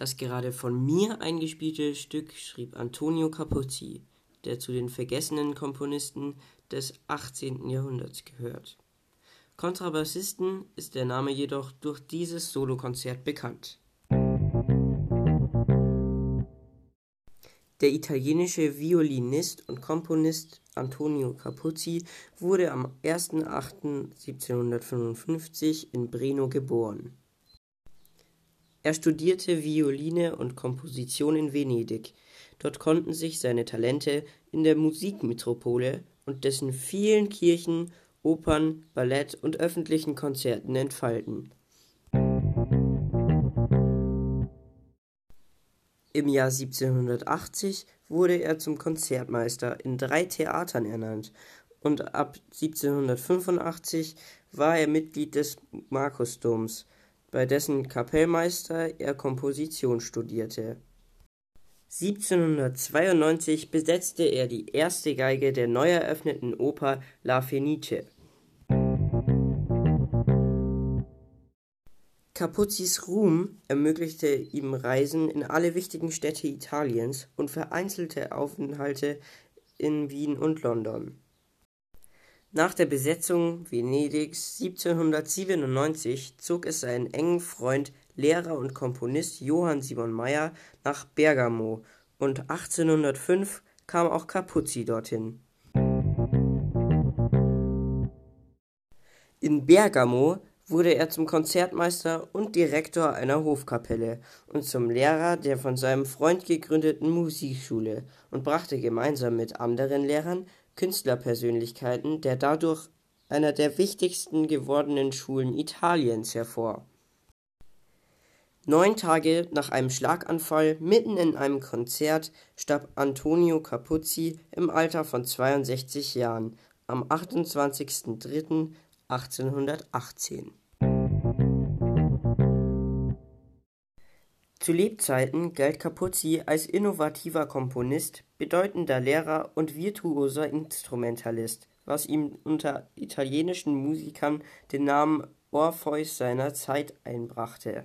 Das gerade von mir eingespielte Stück schrieb Antonio Capuzzi, der zu den vergessenen Komponisten des 18. Jahrhunderts gehört. Kontrabassisten ist der Name jedoch durch dieses Solokonzert bekannt. Der italienische Violinist und Komponist Antonio Capuzzi wurde am 1. in Breno geboren. Er studierte Violine und Komposition in Venedig, dort konnten sich seine Talente in der Musikmetropole und dessen vielen Kirchen, Opern, Ballett und öffentlichen Konzerten entfalten. Im Jahr 1780 wurde er zum Konzertmeister in drei Theatern ernannt und ab 1785 war er Mitglied des Markusdoms, bei dessen Kapellmeister er Komposition studierte. 1792 besetzte er die erste Geige der neu eröffneten Oper La Fenice. Capuzzis Ruhm ermöglichte ihm Reisen in alle wichtigen Städte Italiens und vereinzelte Aufenthalte in Wien und London. Nach der Besetzung Venedigs 1797 zog es seinen engen Freund Lehrer und Komponist Johann Simon Mayr nach Bergamo und 1805 kam auch Capuzzi dorthin. In Bergamo wurde er zum Konzertmeister und Direktor einer Hofkapelle und zum Lehrer der von seinem Freund gegründeten Musikschule und brachte gemeinsam mit anderen Lehrern Künstlerpersönlichkeiten der dadurch einer der wichtigsten gewordenen Schulen Italiens hervor Neun Tage nach einem Schlaganfall mitten in einem Konzert starb Antonio Capuzzi im Alter von 62 Jahren am 28.03.1818. Zu Lebzeiten galt Capuzzi als innovativer Komponist, bedeutender Lehrer und virtuoser Instrumentalist, was ihm unter italienischen Musikern den Namen Orpheus seiner Zeit einbrachte.